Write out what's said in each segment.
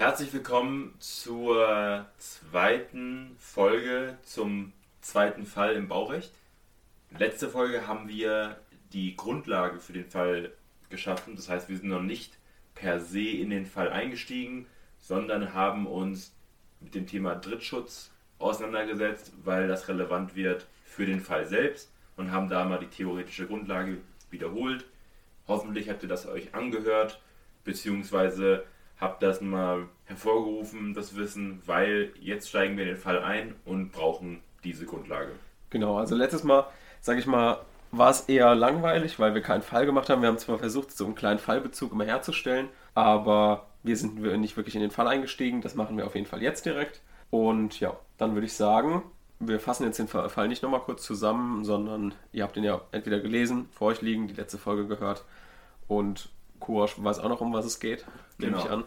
Herzlich willkommen zur zweiten Folge zum zweiten Fall im Baurecht. Letzte Folge haben wir die Grundlage für den Fall geschaffen. Das heißt, wir sind noch nicht per se in den Fall eingestiegen, sondern haben uns mit dem Thema Drittschutz auseinandergesetzt, weil das relevant wird für den Fall selbst und haben da mal die theoretische Grundlage wiederholt. Hoffentlich habt ihr das euch angehört, beziehungsweise habt das mal hervorgerufen, das Wissen, weil jetzt steigen wir in den Fall ein und brauchen diese Grundlage. Genau, also letztes Mal, sage ich mal, war es eher langweilig, weil wir keinen Fall gemacht haben. Wir haben zwar versucht, so einen kleinen Fallbezug immer herzustellen, aber wir sind nicht wirklich in den Fall eingestiegen. Das machen wir auf jeden Fall jetzt direkt. Und ja, dann würde ich sagen, wir fassen jetzt den Fall nicht nochmal kurz zusammen, sondern ihr habt ihn ja entweder gelesen, vor euch liegen, die letzte Folge gehört und Kurosch weiß auch noch, um was es geht, nehme genau. ich an.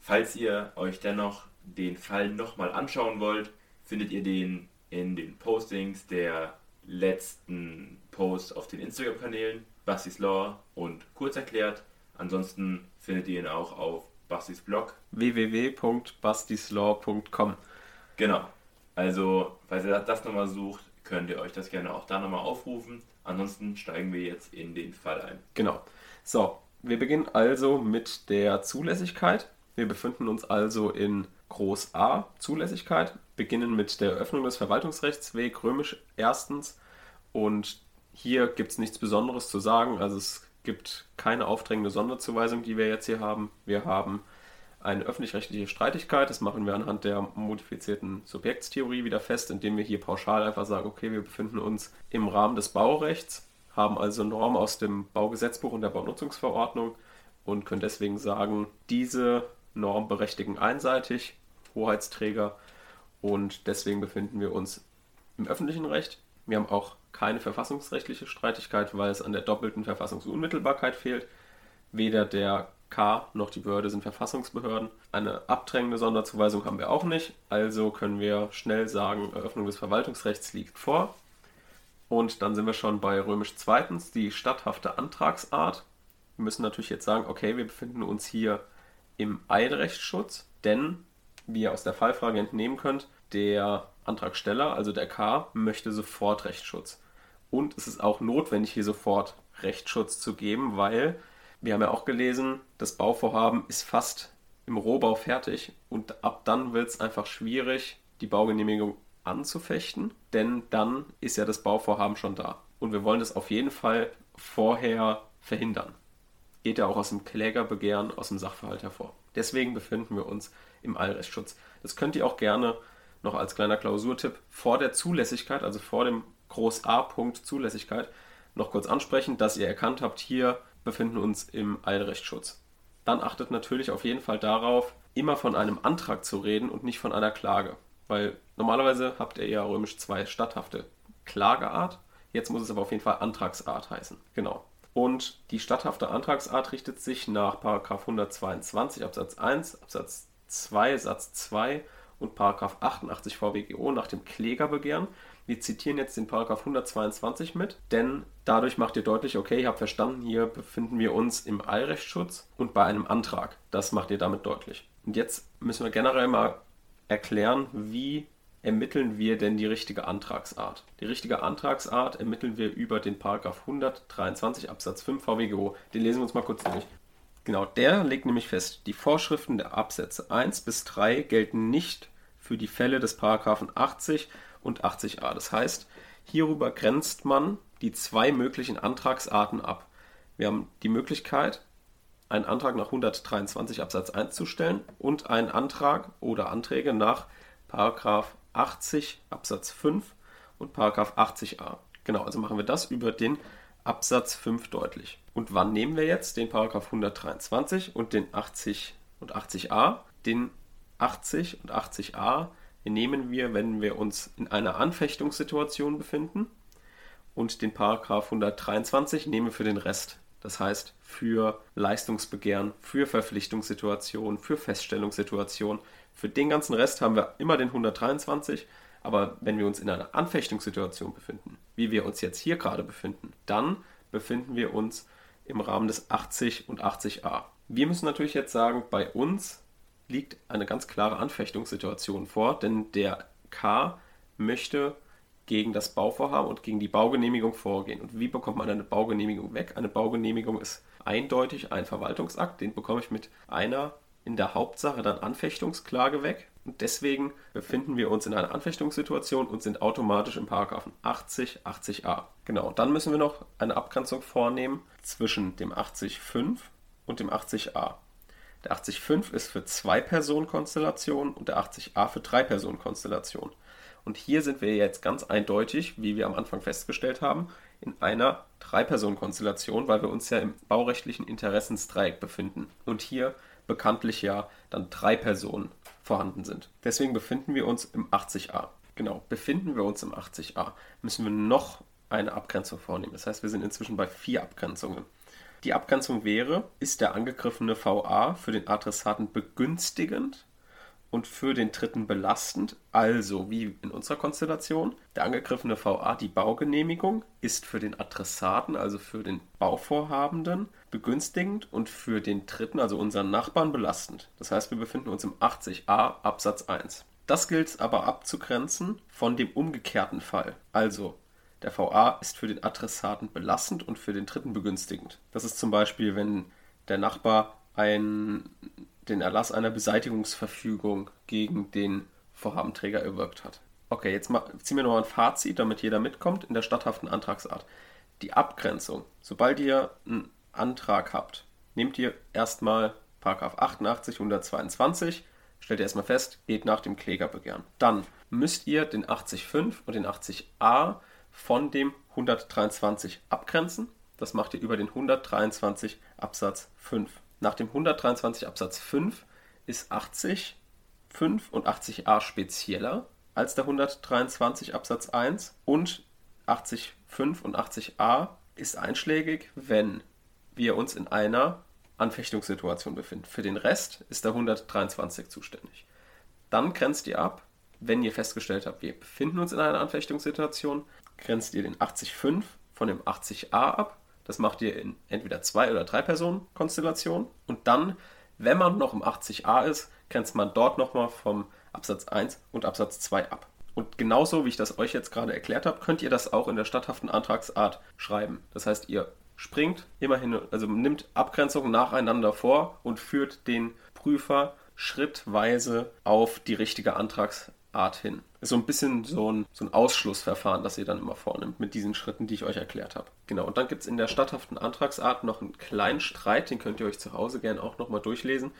Falls ihr euch dennoch den Fall nochmal anschauen wollt, findet ihr den in den Postings der letzten Posts auf den Instagram-Kanälen Bastis Law und kurz erklärt. Ansonsten findet ihr ihn auch auf Bastis Blog www.bastislaw.com. Genau. Also, falls ihr das nochmal sucht, könnt ihr euch das gerne auch da nochmal aufrufen. Ansonsten steigen wir jetzt in den Fall ein. Genau. So, wir beginnen also mit der Zulässigkeit. Wir befinden uns also in Groß A, Zulässigkeit, beginnen mit der Öffnung des Verwaltungsrechtsweg römisch erstens und hier gibt es nichts Besonderes zu sagen. Also es gibt keine aufdrängende Sonderzuweisung, die wir jetzt hier haben. Wir haben eine öffentlich-rechtliche Streitigkeit. Das machen wir anhand der modifizierten Subjektstheorie wieder fest, indem wir hier pauschal einfach sagen, okay, wir befinden uns im Rahmen des Baurechts, haben also Normen aus dem Baugesetzbuch und der Baunutzungsverordnung und können deswegen sagen, diese Normen berechtigen einseitig Hoheitsträger und deswegen befinden wir uns im öffentlichen Recht. Wir haben auch keine verfassungsrechtliche Streitigkeit, weil es an der doppelten Verfassungsunmittelbarkeit fehlt. Weder der K noch die Behörde sind Verfassungsbehörden. Eine abdrängende Sonderzuweisung haben wir auch nicht, also können wir schnell sagen, Eröffnung des Verwaltungsrechts liegt vor. Und dann sind wir schon bei römisch zweitens, die statthafte Antragsart. Wir müssen natürlich jetzt sagen, okay, wir befinden uns hier im Eilrechtsschutz, denn, wie ihr aus der Fallfrage entnehmen könnt, der Antragsteller, also der K, möchte sofort Rechtsschutz. Und es ist auch notwendig, hier sofort Rechtsschutz zu geben, weil wir haben ja auch gelesen, das Bauvorhaben ist fast im Rohbau fertig und ab dann wird es einfach schwierig, die Baugenehmigung anzufechten, denn dann ist ja das Bauvorhaben schon da. Und wir wollen das auf jeden Fall vorher verhindern. Geht ja auch aus dem Klägerbegehren, aus dem Sachverhalt hervor. Deswegen befinden wir uns im Allrechtsschutz. Das könnt ihr auch gerne noch als kleiner Klausurtipp vor der Zulässigkeit, also vor dem Groß A-Punkt Zulässigkeit, noch kurz ansprechen, dass ihr erkannt habt, hier befinden uns im Eilrechtsschutz. Dann achtet natürlich auf jeden Fall darauf, immer von einem Antrag zu reden und nicht von einer Klage. Weil normalerweise habt ihr ja römisch zwei statthafte Klageart. Jetzt muss es aber auf jeden Fall Antragsart heißen. Genau. Und die statthafte Antragsart richtet sich nach 122 Absatz 1, Absatz 2, Satz 2 und 88 VWGO nach dem Klägerbegehren. Wir zitieren jetzt den Paragraph 122 mit, denn dadurch macht ihr deutlich, okay, ihr habt verstanden, hier befinden wir uns im Eilrechtsschutz und bei einem Antrag. Das macht ihr damit deutlich. Und jetzt müssen wir generell mal erklären, wie ermitteln wir denn die richtige Antragsart? Die richtige Antragsart ermitteln wir über den Paragraph 123 Absatz 5 VWGO. Den lesen wir uns mal kurz durch. Genau, der legt nämlich fest, die Vorschriften der Absätze 1 bis 3 gelten nicht für die Fälle des Paragraphen 80 und 80a. Das heißt, hierüber grenzt man die zwei möglichen Antragsarten ab. Wir haben die Möglichkeit, einen Antrag nach 123 Absatz 1 zu stellen und einen Antrag oder Anträge nach 80 Absatz 5 und 80a. Genau, also machen wir das über den Absatz 5 deutlich. Und wann nehmen wir jetzt den Paragraph 123 und den 80 und 80a? Den 80 und 80a nehmen wir, wenn wir uns in einer Anfechtungssituation befinden. Und den Paragraph 123 nehmen wir für den Rest. Das heißt, für Leistungsbegehren, für Verpflichtungssituationen, für Feststellungssituationen. Für den ganzen Rest haben wir immer den 123. Aber wenn wir uns in einer Anfechtungssituation befinden, wie wir uns jetzt hier gerade befinden, dann befinden wir uns im Rahmen des 80 und 80a. Wir müssen natürlich jetzt sagen, bei uns liegt eine ganz klare Anfechtungssituation vor, denn der K möchte gegen das Bauvorhaben und gegen die Baugenehmigung vorgehen. Und wie bekommt man eine Baugenehmigung weg? Eine Baugenehmigung ist eindeutig ein Verwaltungsakt, den bekomme ich mit einer in der Hauptsache dann Anfechtungsklage weg. Und deswegen befinden wir uns in einer Anfechtungssituation und sind automatisch im Paragraphen 80, 80a. Genau, dann müssen wir noch eine Abgrenzung vornehmen zwischen dem 80.5 und dem 80a. Der 80.5 ist für Zwei-Personen-Konstellationen und der 80a für Drei-Personen-Konstellationen. Und hier sind wir jetzt ganz eindeutig, wie wir am Anfang festgestellt haben, in einer Drei-Personen-Konstellation, weil wir uns ja im baurechtlichen Interessensdreieck befinden. Und hier bekanntlich ja dann drei Personen vorhanden sind. Deswegen befinden wir uns im 80a. Genau, befinden wir uns im 80a, müssen wir noch eine Abgrenzung vornehmen. Das heißt, wir sind inzwischen bei vier Abgrenzungen. Die Abgrenzung wäre, ist der angegriffene VA für den Adressaten begünstigend und für den dritten belastend, also wie in unserer Konstellation. Der angegriffene VA, die Baugenehmigung, ist für den Adressaten, also für den Bauvorhabenden, begünstigend und für den dritten, also unseren Nachbarn, belastend. Das heißt, wir befinden uns im 80a Absatz 1. Das gilt aber abzugrenzen von dem umgekehrten Fall. Also, der VA ist für den Adressaten belastend und für den dritten begünstigend. Das ist zum Beispiel, wenn der Nachbar ein den Erlass einer Beseitigungsverfügung gegen den Vorhabenträger erwirkt hat. Okay, jetzt ziehen wir nochmal ein Fazit, damit jeder mitkommt in der statthaften Antragsart. Die Abgrenzung. Sobald ihr einen Antrag habt, nehmt ihr erstmal 88 122, stellt ihr erstmal fest, geht nach dem Klägerbegehren. Dann müsst ihr den 80.5 und den 80a von dem 123 abgrenzen. Das macht ihr über den 123 Absatz 5. Nach dem 123 Absatz 5 ist 80 5 und 80a spezieller als der 123 Absatz 1 und 80 5 und 80a ist einschlägig, wenn wir uns in einer Anfechtungssituation befinden. Für den Rest ist der 123 zuständig. Dann grenzt ihr ab, wenn ihr festgestellt habt, wir befinden uns in einer Anfechtungssituation, grenzt ihr den 80.5 von dem 80a ab das macht ihr in entweder zwei oder drei Personen Konstellation. Und dann, wenn man noch im 80a ist, grenzt man dort nochmal vom Absatz 1 und Absatz 2 ab. Und genauso wie ich das euch jetzt gerade erklärt habe, könnt ihr das auch in der statthaften Antragsart schreiben. Das heißt, ihr springt immerhin, also nimmt Abgrenzungen nacheinander vor und führt den Prüfer schrittweise auf die richtige Antragsart Art hin. Ist so ein bisschen so ein, so ein Ausschlussverfahren, das ihr dann immer vornimmt mit diesen Schritten, die ich euch erklärt habe. Genau, und dann gibt es in der statthaften Antragsart noch einen kleinen Streit, den könnt ihr euch zu Hause gerne auch nochmal durchlesen.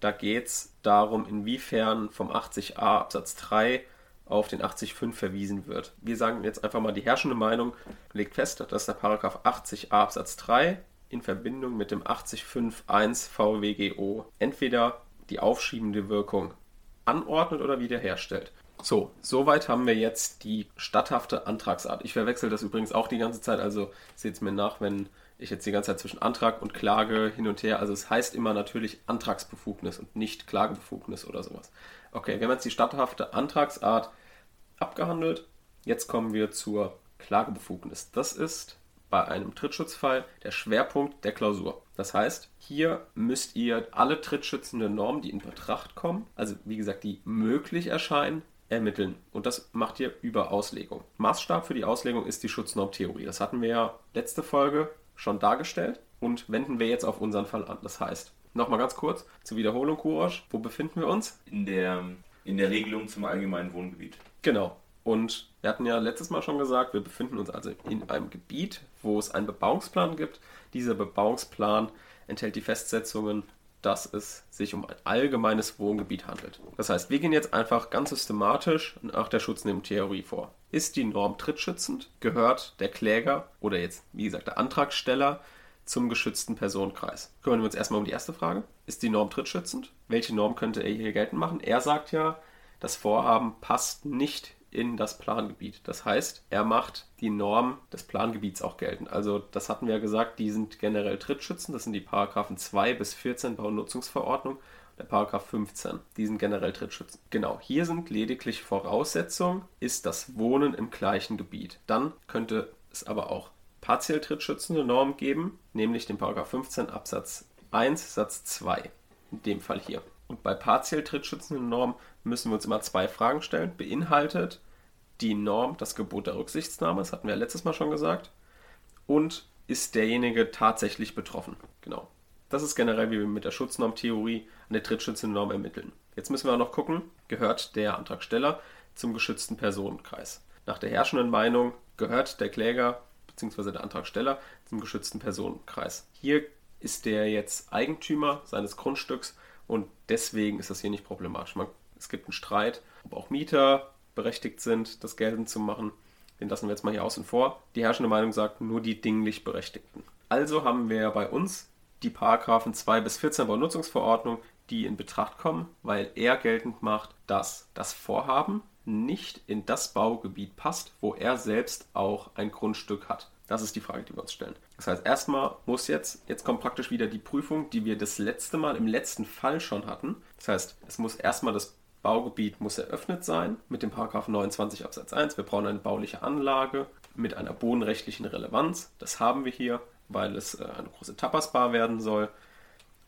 Da geht es darum, inwiefern vom 80a Absatz 3 auf den 80.5 verwiesen wird. Wir sagen jetzt einfach mal die herrschende Meinung, legt fest, dass der Paragraph 80a Absatz 3 in Verbindung mit dem 80.5.1 VWGO entweder die aufschiebende Wirkung anordnet oder wiederherstellt. So, soweit haben wir jetzt die statthafte Antragsart. Ich verwechsel das übrigens auch die ganze Zeit, also seht es mir nach, wenn ich jetzt die ganze Zeit zwischen Antrag und Klage hin und her, also es heißt immer natürlich Antragsbefugnis und nicht Klagebefugnis oder sowas. Okay, wir haben jetzt die statthafte Antragsart abgehandelt. Jetzt kommen wir zur Klagebefugnis. Das ist bei einem Trittschutzfall der Schwerpunkt der Klausur. Das heißt, hier müsst ihr alle trittschützenden Normen, die in Betracht kommen, also wie gesagt, die möglich erscheinen, ermitteln. Und das macht ihr über Auslegung. Maßstab für die Auslegung ist die Schutznormtheorie. Das hatten wir ja letzte Folge schon dargestellt und wenden wir jetzt auf unseren Fall an. Das heißt, nochmal ganz kurz zur Wiederholung, Courage. Wo befinden wir uns? In der, in der Regelung zum allgemeinen Wohngebiet. Genau. Und wir hatten ja letztes Mal schon gesagt, wir befinden uns also in einem Gebiet, wo es einen Bebauungsplan gibt. Dieser Bebauungsplan enthält die Festsetzungen, dass es sich um ein allgemeines Wohngebiet handelt. Das heißt, wir gehen jetzt einfach ganz systematisch nach der Schutznehmtheorie vor. Ist die Norm trittschützend, gehört der Kläger oder jetzt, wie gesagt, der Antragsteller zum geschützten Personenkreis. Kümmern wir uns erstmal um die erste Frage. Ist die Norm trittschützend? Welche Norm könnte er hier geltend machen? Er sagt ja, das Vorhaben passt nicht in das Plangebiet. Das heißt, er macht die Norm des Plangebiets auch geltend. Also das hatten wir ja gesagt, die sind generell Trittschützen, das sind die Paragraphen 2 bis 14 Baunutzungsverordnung der Paragraph 15. Die sind generell Trittschützen. Genau, hier sind lediglich Voraussetzungen, ist das Wohnen im gleichen Gebiet. Dann könnte es aber auch partiell trittschützende Normen geben, nämlich den Paragraph 15 Absatz 1 Satz 2. In dem Fall hier. Und bei partiell trittschützenden Normen müssen wir uns immer zwei Fragen stellen. Beinhaltet die Norm das Gebot der Rücksichtsnahme? Das hatten wir ja letztes Mal schon gesagt. Und ist derjenige tatsächlich betroffen? Genau. Das ist generell, wie wir mit der Schutznormtheorie eine trittschützende Norm ermitteln. Jetzt müssen wir auch noch gucken, gehört der Antragsteller zum geschützten Personenkreis? Nach der herrschenden Meinung gehört der Kläger bzw. der Antragsteller zum geschützten Personenkreis. Hier ist der jetzt Eigentümer seines Grundstücks und deswegen ist das hier nicht problematisch. Man, es gibt einen Streit, ob auch Mieter berechtigt sind, das geltend zu machen. Den lassen wir jetzt mal hier außen vor. Die herrschende Meinung sagt nur die dinglich Berechtigten. Also haben wir bei uns die Paragraphen 2 bis 14 Baunutzungsverordnung, die in Betracht kommen, weil er geltend macht, dass das Vorhaben nicht in das Baugebiet passt, wo er selbst auch ein Grundstück hat. Das ist die Frage, die wir uns stellen. Das heißt, erstmal muss jetzt, jetzt kommt praktisch wieder die Prüfung, die wir das letzte Mal im letzten Fall schon hatten. Das heißt, es muss erstmal das Baugebiet muss eröffnet sein mit dem Paragraph 29 Absatz 1. Wir brauchen eine bauliche Anlage mit einer bodenrechtlichen Relevanz. Das haben wir hier, weil es äh, eine große Tapasbar werden soll.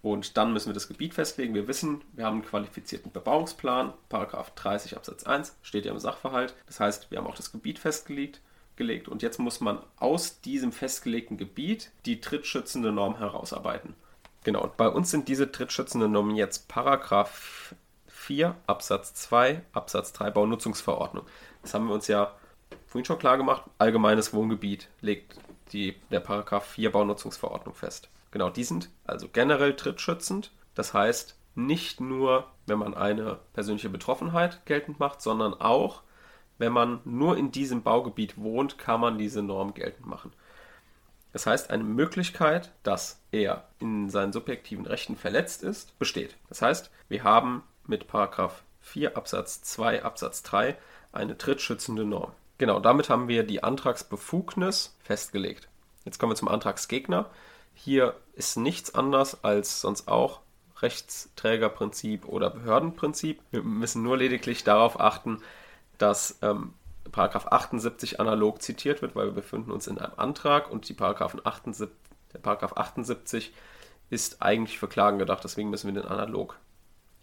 Und dann müssen wir das Gebiet festlegen. Wir wissen, wir haben einen qualifizierten Bebauungsplan. Paragraph 30 Absatz 1 steht ja im Sachverhalt. Das heißt, wir haben auch das Gebiet festgelegt gelegt und jetzt muss man aus diesem festgelegten Gebiet die trittschützende Norm herausarbeiten. Genau, und bei uns sind diese trittschützenden Normen jetzt Paragraph 4 Absatz 2 Absatz 3 Baunutzungsverordnung. Das haben wir uns ja vorhin schon klar gemacht. Allgemeines Wohngebiet legt die, der Paragraph 4 Baunutzungsverordnung fest. Genau, die sind also generell trittschützend. Das heißt, nicht nur, wenn man eine persönliche Betroffenheit geltend macht, sondern auch, wenn man nur in diesem Baugebiet wohnt, kann man diese Norm geltend machen. Das heißt, eine Möglichkeit, dass er in seinen subjektiven Rechten verletzt ist, besteht. Das heißt, wir haben mit 4 Absatz 2 Absatz 3 eine trittschützende Norm. Genau, damit haben wir die Antragsbefugnis festgelegt. Jetzt kommen wir zum Antragsgegner. Hier ist nichts anders als sonst auch Rechtsträgerprinzip oder Behördenprinzip. Wir müssen nur lediglich darauf achten, dass ähm, Paragraph 78 analog zitiert wird, weil wir befinden uns in einem Antrag und die Paragraphen 78, der Paragraph 78 ist eigentlich für Klagen gedacht, deswegen müssen wir den analog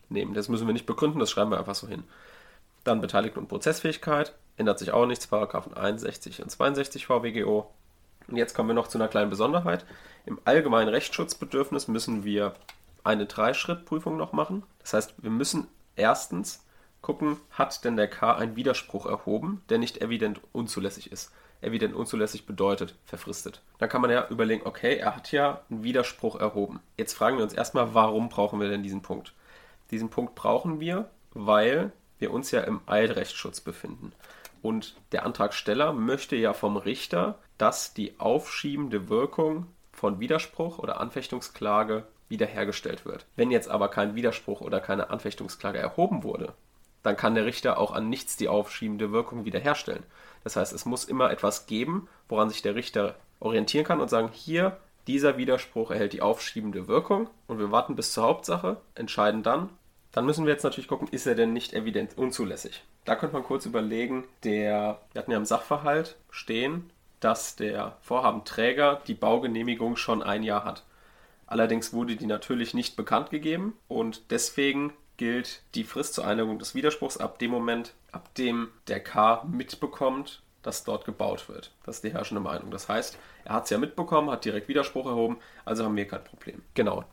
nehmen. Das müssen wir nicht begründen, das schreiben wir einfach so hin. Dann Beteiligten und Prozessfähigkeit, ändert sich auch nichts, Paragraphen 61 und 62 VWGO. Und jetzt kommen wir noch zu einer kleinen Besonderheit. Im allgemeinen Rechtsschutzbedürfnis müssen wir eine Dreischrittprüfung noch machen. Das heißt, wir müssen erstens gucken, hat denn der K einen Widerspruch erhoben, der nicht evident unzulässig ist. Evident unzulässig bedeutet verfristet. Dann kann man ja überlegen, okay, er hat ja einen Widerspruch erhoben. Jetzt fragen wir uns erstmal, warum brauchen wir denn diesen Punkt? Diesen Punkt brauchen wir, weil wir uns ja im Eilrechtsschutz befinden. Und der Antragsteller möchte ja vom Richter, dass die aufschiebende Wirkung von Widerspruch oder Anfechtungsklage wiederhergestellt wird. Wenn jetzt aber kein Widerspruch oder keine Anfechtungsklage erhoben wurde, dann kann der Richter auch an nichts die aufschiebende Wirkung wiederherstellen. Das heißt, es muss immer etwas geben, woran sich der Richter orientieren kann und sagen, hier, dieser Widerspruch erhält die aufschiebende Wirkung und wir warten bis zur Hauptsache, entscheiden dann. Dann müssen wir jetzt natürlich gucken, ist er denn nicht evident unzulässig? Da könnte man kurz überlegen, der, wir hatten ja im Sachverhalt stehen, dass der Vorhabenträger die Baugenehmigung schon ein Jahr hat. Allerdings wurde die natürlich nicht bekannt gegeben und deswegen gilt die Frist zur Einigung des Widerspruchs ab dem Moment, ab dem der K mitbekommt, dass dort gebaut wird. Das ist die herrschende Meinung. Das heißt, er hat es ja mitbekommen, hat direkt Widerspruch erhoben, also haben wir kein Problem. Genau.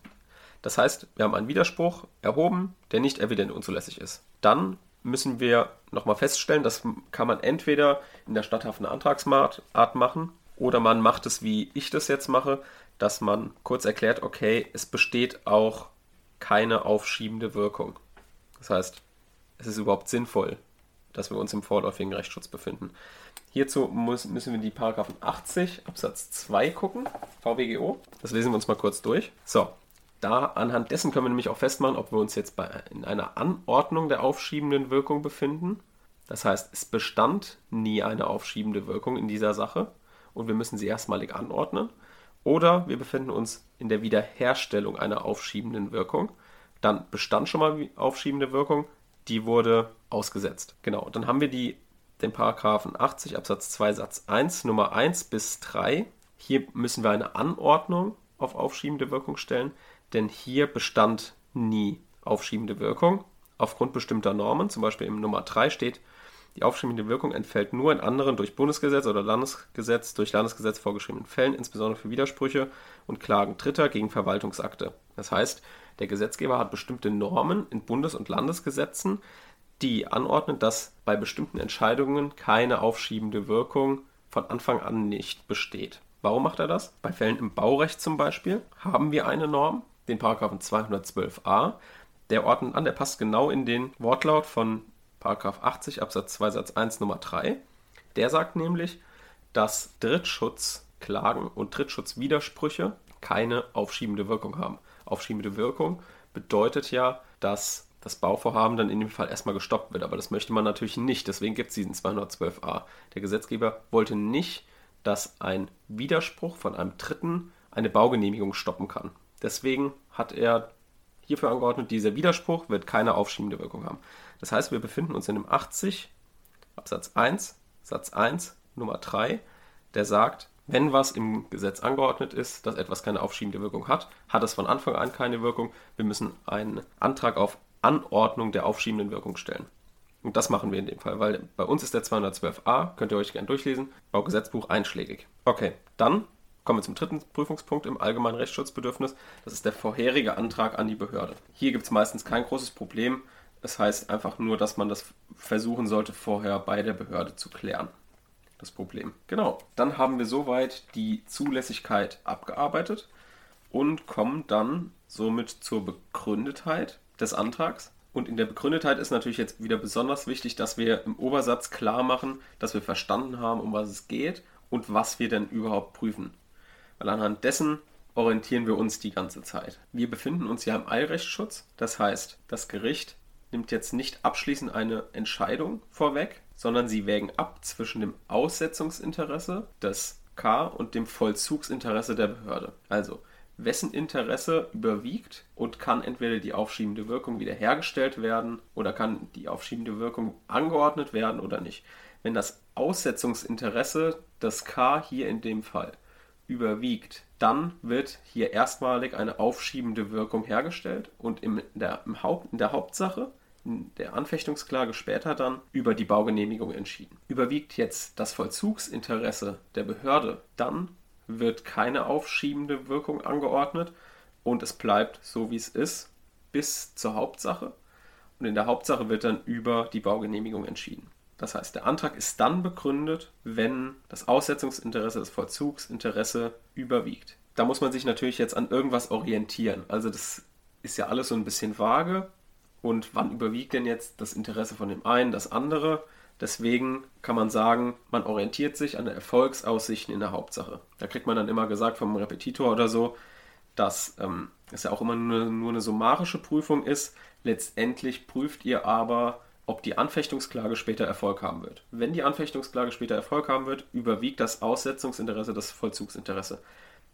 Das heißt, wir haben einen Widerspruch erhoben, der nicht evident unzulässig ist. Dann müssen wir nochmal feststellen, das kann man entweder in der statthaften Antragsart machen oder man macht es, wie ich das jetzt mache, dass man kurz erklärt, okay, es besteht auch keine aufschiebende Wirkung. Das heißt, es ist überhaupt sinnvoll, dass wir uns im vorläufigen Rechtsschutz befinden. Hierzu muss, müssen wir die Paragraphen 80 Absatz 2 gucken, VWGO. Das lesen wir uns mal kurz durch. So, da anhand dessen können wir nämlich auch festmachen, ob wir uns jetzt bei, in einer Anordnung der aufschiebenden Wirkung befinden. Das heißt, es bestand nie eine aufschiebende Wirkung in dieser Sache und wir müssen sie erstmalig anordnen. Oder wir befinden uns in der Wiederherstellung einer aufschiebenden Wirkung. Dann bestand schon mal aufschiebende Wirkung, die wurde ausgesetzt. Genau, dann haben wir die, den Paragraphen 80 Absatz 2 Satz 1 Nummer 1 bis 3. Hier müssen wir eine Anordnung auf aufschiebende Wirkung stellen, denn hier bestand nie aufschiebende Wirkung aufgrund bestimmter Normen. Zum Beispiel im Nummer 3 steht, die aufschiebende Wirkung entfällt nur in anderen durch Bundesgesetz oder Landesgesetz durch Landesgesetz vorgeschriebenen Fällen, insbesondere für Widersprüche und Klagen Dritter gegen Verwaltungsakte. Das heißt, der Gesetzgeber hat bestimmte Normen in Bundes- und Landesgesetzen, die anordnen, dass bei bestimmten Entscheidungen keine aufschiebende Wirkung von Anfang an nicht besteht. Warum macht er das? Bei Fällen im Baurecht zum Beispiel haben wir eine Norm, den Paragraphen 212a, der ordnet an, der passt genau in den Wortlaut von Paragraph 80 Absatz 2 Satz 1 Nummer 3. Der sagt nämlich, dass Drittschutzklagen und Drittschutzwidersprüche keine aufschiebende Wirkung haben. Aufschiebende Wirkung bedeutet ja, dass das Bauvorhaben dann in dem Fall erstmal gestoppt wird. Aber das möchte man natürlich nicht. Deswegen gibt es diesen 212a. Der Gesetzgeber wollte nicht, dass ein Widerspruch von einem Dritten eine Baugenehmigung stoppen kann. Deswegen hat er hierfür angeordnet, dieser Widerspruch wird keine aufschiebende Wirkung haben. Das heißt, wir befinden uns in dem 80 Absatz 1, Satz 1, Nummer 3, der sagt, wenn was im Gesetz angeordnet ist, dass etwas keine aufschiebende Wirkung hat, hat es von Anfang an keine Wirkung. Wir müssen einen Antrag auf Anordnung der aufschiebenden Wirkung stellen. Und das machen wir in dem Fall, weil bei uns ist der 212a, könnt ihr euch gerne durchlesen, Baugesetzbuch einschlägig. Okay, dann kommen wir zum dritten Prüfungspunkt im allgemeinen Rechtsschutzbedürfnis. Das ist der vorherige Antrag an die Behörde. Hier gibt es meistens kein großes Problem. Es heißt einfach nur, dass man das versuchen sollte, vorher bei der Behörde zu klären. Das Problem. Genau. Dann haben wir soweit die Zulässigkeit abgearbeitet und kommen dann somit zur Begründetheit des Antrags. Und in der Begründetheit ist natürlich jetzt wieder besonders wichtig, dass wir im Obersatz klar machen, dass wir verstanden haben, um was es geht und was wir denn überhaupt prüfen. Weil anhand dessen orientieren wir uns die ganze Zeit. Wir befinden uns ja im Eilrechtsschutz, das heißt, das Gericht nimmt jetzt nicht abschließend eine Entscheidung vorweg, sondern sie wägen ab zwischen dem Aussetzungsinteresse des K und dem Vollzugsinteresse der Behörde. Also, wessen Interesse überwiegt und kann entweder die aufschiebende Wirkung wiederhergestellt werden oder kann die aufschiebende Wirkung angeordnet werden oder nicht. Wenn das Aussetzungsinteresse des K hier in dem Fall überwiegt, dann wird hier erstmalig eine aufschiebende Wirkung hergestellt und in der, im Haupt, in der Hauptsache in der Anfechtungsklage später dann über die Baugenehmigung entschieden. Überwiegt jetzt das Vollzugsinteresse der Behörde, dann wird keine aufschiebende Wirkung angeordnet und es bleibt so, wie es ist, bis zur Hauptsache. Und in der Hauptsache wird dann über die Baugenehmigung entschieden. Das heißt, der Antrag ist dann begründet, wenn das Aussetzungsinteresse, das Vollzugsinteresse überwiegt. Da muss man sich natürlich jetzt an irgendwas orientieren. Also das ist ja alles so ein bisschen vage. Und wann überwiegt denn jetzt das Interesse von dem einen, das andere? Deswegen kann man sagen, man orientiert sich an den Erfolgsaussichten in der Hauptsache. Da kriegt man dann immer gesagt vom Repetitor oder so, dass ähm, es ja auch immer nur, nur eine summarische Prüfung ist. Letztendlich prüft ihr aber, ob die Anfechtungsklage später Erfolg haben wird. Wenn die Anfechtungsklage später Erfolg haben wird, überwiegt das Aussetzungsinteresse das Vollzugsinteresse.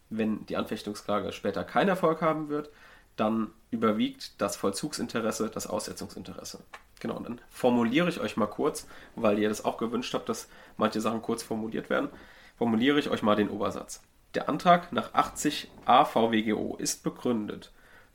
Wenn die Anfechtungsklage später keinen Erfolg haben wird, dann überwiegt das Vollzugsinteresse das Aussetzungsinteresse. Genau, und dann formuliere ich euch mal kurz, weil ihr das auch gewünscht habt, dass manche Sachen kurz formuliert werden, formuliere ich euch mal den Obersatz. Der Antrag nach 80a VWGO ist begründet,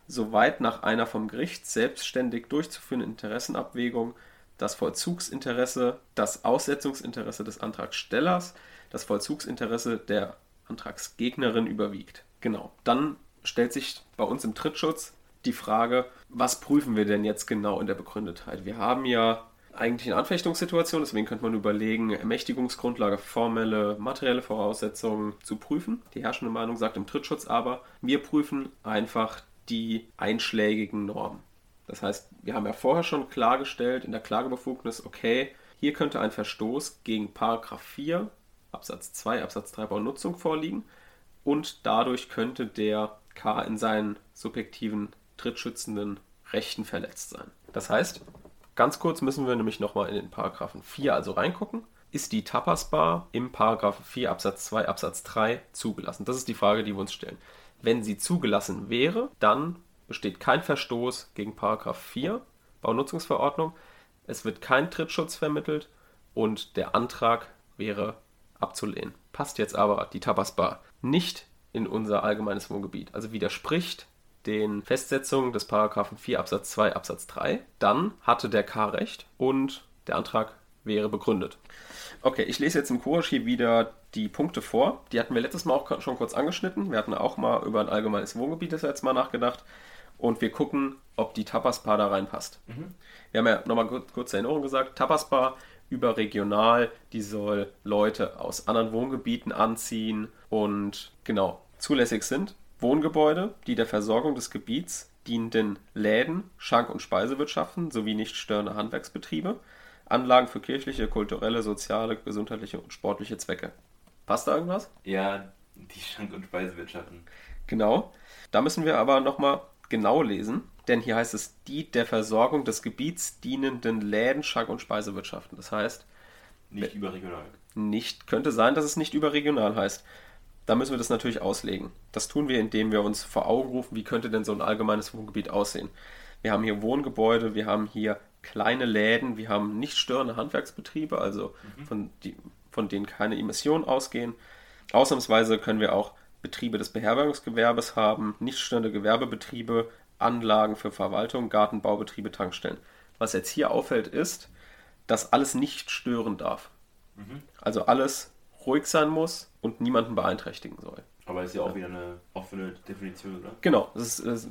soweit nach einer vom Gericht selbstständig durchzuführenden Interessenabwägung das Vollzugsinteresse, das Aussetzungsinteresse des Antragstellers, das Vollzugsinteresse der Antragsgegnerin überwiegt. Genau. Dann stellt sich bei uns im Trittschutz die Frage, was prüfen wir denn jetzt genau in der Begründetheit? Wir haben ja eigentlich eine Anfechtungssituation, deswegen könnte man überlegen, Ermächtigungsgrundlage, formelle, materielle Voraussetzungen zu prüfen. Die herrschende Meinung sagt im Trittschutz aber, wir prüfen einfach die einschlägigen Normen. Das heißt, wir haben ja vorher schon klargestellt in der Klagebefugnis, okay, hier könnte ein Verstoß gegen Paragraph 4 Absatz 2 Absatz 3 Baunutzung vorliegen und dadurch könnte der K in seinen subjektiven drittschützenden Rechten verletzt sein. Das heißt, ganz kurz müssen wir nämlich nochmal in den Paragraphen 4 also reingucken. Ist die Tapasbar im Paragraphen 4 Absatz 2 Absatz 3 zugelassen? Das ist die Frage, die wir uns stellen. Wenn sie zugelassen wäre, dann besteht kein Verstoß gegen Paragraph 4 Baunutzungsverordnung. Es wird kein Trittschutz vermittelt und der Antrag wäre abzulehnen. Passt jetzt aber die Tapasbar nicht in unser allgemeines Wohngebiet, also widerspricht den Festsetzungen des Paragraphen 4 Absatz 2 Absatz 3, dann hatte der K recht und der Antrag wäre begründet. Okay, ich lese jetzt im Kurs hier wieder die Punkte vor. Die hatten wir letztes Mal auch schon kurz angeschnitten. Wir hatten auch mal über ein allgemeines Wohngebiet das letzte Mal nachgedacht. Und wir gucken, ob die Tapasbar da reinpasst. Mhm. Wir haben ja nochmal kurz, kurz Erinnerung gesagt, Tapasbar überregional, die soll Leute aus anderen Wohngebieten anziehen und genau zulässig sind Wohngebäude, die der Versorgung des Gebiets dienenden Läden, Schank- und Speisewirtschaften sowie nicht störende Handwerksbetriebe, Anlagen für kirchliche, kulturelle, soziale, gesundheitliche und sportliche Zwecke. Passt da irgendwas? Ja, die Schank- und Speisewirtschaften. Genau. Da müssen wir aber nochmal genau lesen, denn hier heißt es die der Versorgung des Gebiets dienenden Läden, Schank- und Speisewirtschaften. Das heißt. Nicht überregional. Nicht, könnte sein, dass es nicht überregional heißt. Da müssen wir das natürlich auslegen. Das tun wir, indem wir uns vor Augen rufen, wie könnte denn so ein allgemeines Wohngebiet aussehen. Wir haben hier Wohngebäude, wir haben hier kleine Läden, wir haben nicht störende Handwerksbetriebe, also mhm. von, die, von denen keine Emissionen ausgehen. Ausnahmsweise können wir auch Betriebe des Beherbergungsgewerbes haben, nicht störende Gewerbebetriebe, Anlagen für Verwaltung, Gartenbaubetriebe, Tankstellen. Was jetzt hier auffällt, ist, dass alles nicht stören darf. Mhm. Also alles ruhig sein muss und niemanden beeinträchtigen soll. Aber ist ja auch wieder eine offene Definition, oder? Genau, es, es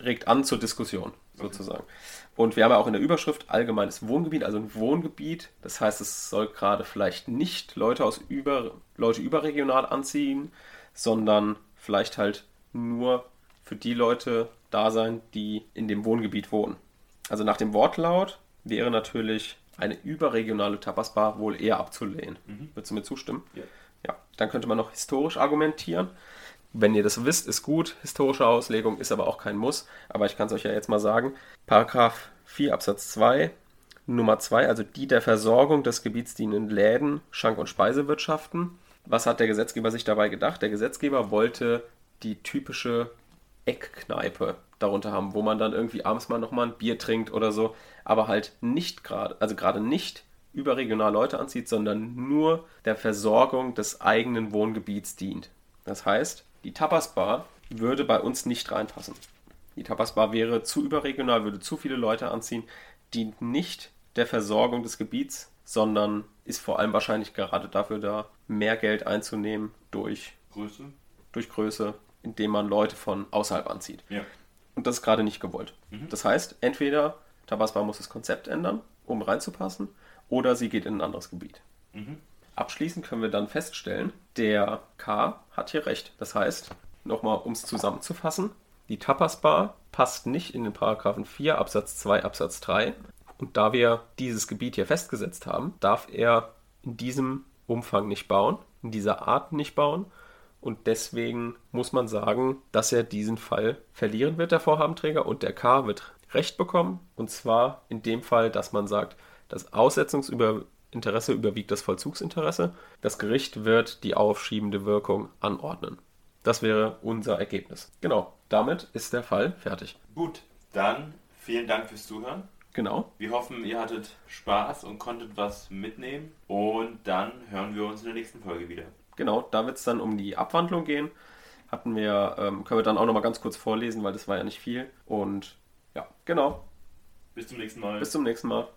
regt an zur Diskussion sozusagen. Okay. Und wir haben ja auch in der Überschrift allgemeines Wohngebiet, also ein Wohngebiet. Das heißt, es soll gerade vielleicht nicht Leute aus über, Leute überregional anziehen, sondern vielleicht halt nur für die Leute da sein, die in dem Wohngebiet wohnen. Also nach dem Wortlaut wäre natürlich eine überregionale Tapasbar wohl eher abzulehnen. Mhm. Würdest du mir zustimmen? Ja. ja. Dann könnte man noch historisch argumentieren. Wenn ihr das wisst, ist gut. Historische Auslegung ist aber auch kein Muss. Aber ich kann es euch ja jetzt mal sagen. Paragraph 4 Absatz 2 Nummer 2, also die der Versorgung des Gebiets dienenden Läden, Schank- und Speisewirtschaften. Was hat der Gesetzgeber sich dabei gedacht? Der Gesetzgeber wollte die typische Eckkneipe darunter haben, wo man dann irgendwie abends mal nochmal ein Bier trinkt oder so, aber halt nicht gerade, also gerade nicht überregional Leute anzieht, sondern nur der Versorgung des eigenen Wohngebiets dient. Das heißt, die Tapasbar würde bei uns nicht reinpassen. Die Tapasbar wäre zu überregional, würde zu viele Leute anziehen, dient nicht der Versorgung des Gebiets, sondern ist vor allem wahrscheinlich gerade dafür da, mehr Geld einzunehmen durch Größe, durch Größe indem man Leute von außerhalb anzieht. Ja. Und das ist gerade nicht gewollt. Mhm. Das heißt, entweder Tabasba muss das Konzept ändern, um reinzupassen, oder sie geht in ein anderes Gebiet. Mhm. Abschließend können wir dann feststellen, der K hat hier recht. Das heißt, nochmal um es zusammenzufassen, die Tapasbar passt nicht in den Paragraphen 4 Absatz 2 Absatz 3. Und da wir dieses Gebiet hier festgesetzt haben, darf er in diesem Umfang nicht bauen, in dieser Art nicht bauen und deswegen muss man sagen, dass er diesen Fall verlieren wird, der Vorhabenträger, und der K wird Recht bekommen. Und zwar in dem Fall, dass man sagt, das Aussetzungsinteresse überwiegt das Vollzugsinteresse. Das Gericht wird die aufschiebende Wirkung anordnen. Das wäre unser Ergebnis. Genau, damit ist der Fall fertig. Gut, dann vielen Dank fürs Zuhören. Genau. Wir hoffen, ihr hattet Spaß und konntet was mitnehmen. Und dann hören wir uns in der nächsten Folge wieder. Genau, da wird es dann um die Abwandlung gehen. Hatten wir, ähm, können wir dann auch nochmal ganz kurz vorlesen, weil das war ja nicht viel. Und ja, genau. Bis zum nächsten Mal. Bis zum nächsten Mal.